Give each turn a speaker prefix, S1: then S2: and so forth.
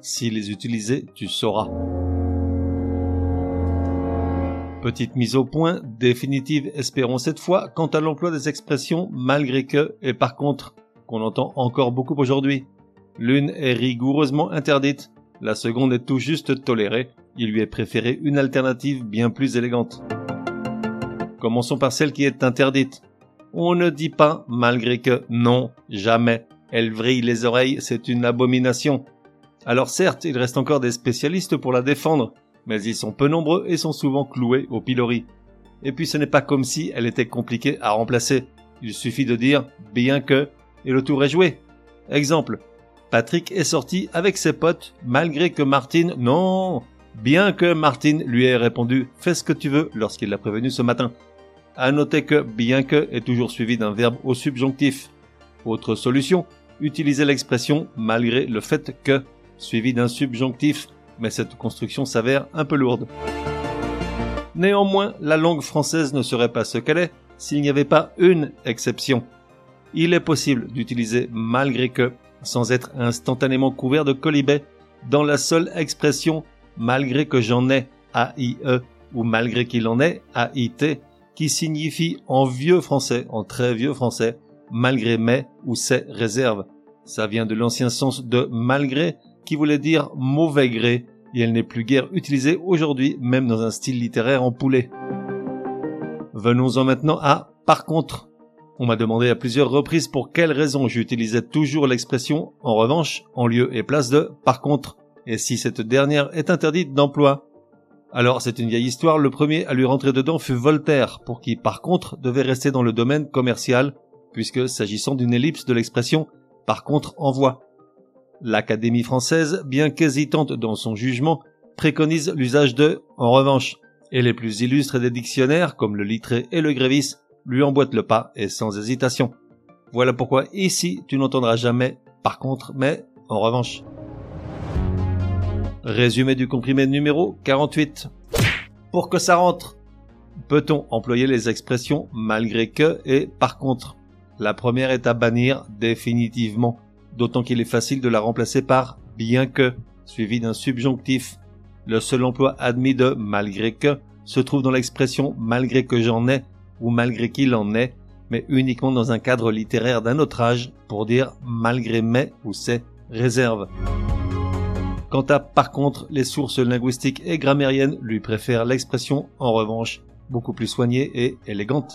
S1: si les utiliser, tu sauras. Petite mise au point, définitive espérons cette fois, quant à l'emploi des expressions malgré que et par contre, qu'on entend encore beaucoup aujourd'hui. L'une est rigoureusement interdite, la seconde est tout juste tolérée, il lui est préféré une alternative bien plus élégante. Commençons par celle qui est interdite. On ne dit pas malgré que, non, jamais. Elle vrille les oreilles, c'est une abomination. Alors certes, il reste encore des spécialistes pour la défendre, mais ils sont peu nombreux et sont souvent cloués au pilori. Et puis ce n'est pas comme si elle était compliquée à remplacer. Il suffit de dire bien que et le tour est joué. Exemple. Patrick est sorti avec ses potes malgré que Martine non bien que Martine lui ait répondu fais ce que tu veux lorsqu'il l'a prévenu ce matin. À noter que bien que est toujours suivi d'un verbe au subjonctif. Autre solution, utiliser l'expression malgré le fait que suivi d'un subjonctif mais cette construction s'avère un peu lourde. Néanmoins, la langue française ne serait pas ce qu'elle est s'il n'y avait pas une exception. Il est possible d'utiliser malgré que sans être instantanément couvert de colibet dans la seule expression malgré que j'en ai AIE ou malgré qu'il en ait AIT qui signifie en vieux français, en très vieux français, malgré mais ou ses réserves. Ça vient de l'ancien sens de malgré qui voulait dire mauvais gré, et elle n'est plus guère utilisée aujourd'hui, même dans un style littéraire en poulet. Venons-en maintenant à par contre. On m'a demandé à plusieurs reprises pour quelles raisons j'utilisais toujours l'expression en revanche en lieu et place de par contre, et si cette dernière est interdite d'emploi? Alors c'est une vieille histoire, le premier à lui rentrer dedans fut Voltaire, pour qui par contre devait rester dans le domaine commercial, puisque s'agissant d'une ellipse de l'expression par contre envoie. L'Académie française, bien qu'hésitante dans son jugement, préconise l'usage de en revanche, et les plus illustres des dictionnaires, comme le Littré et le Grévis, lui emboîtent le pas et sans hésitation. Voilà pourquoi ici tu n'entendras jamais par contre, mais en revanche. Résumé du comprimé numéro 48. Pour que ça rentre, peut-on employer les expressions malgré que et par contre La première est à bannir définitivement d'autant qu'il est facile de la remplacer par bien que, suivi d'un subjonctif. Le seul emploi admis de malgré que se trouve dans l'expression malgré que j'en ai ou malgré qu'il en est, mais uniquement dans un cadre littéraire d'un autre âge pour dire malgré mes ou ses réserves. Quant à par contre, les sources linguistiques et grammairiennes lui préfèrent l'expression en revanche beaucoup plus soignée et élégante.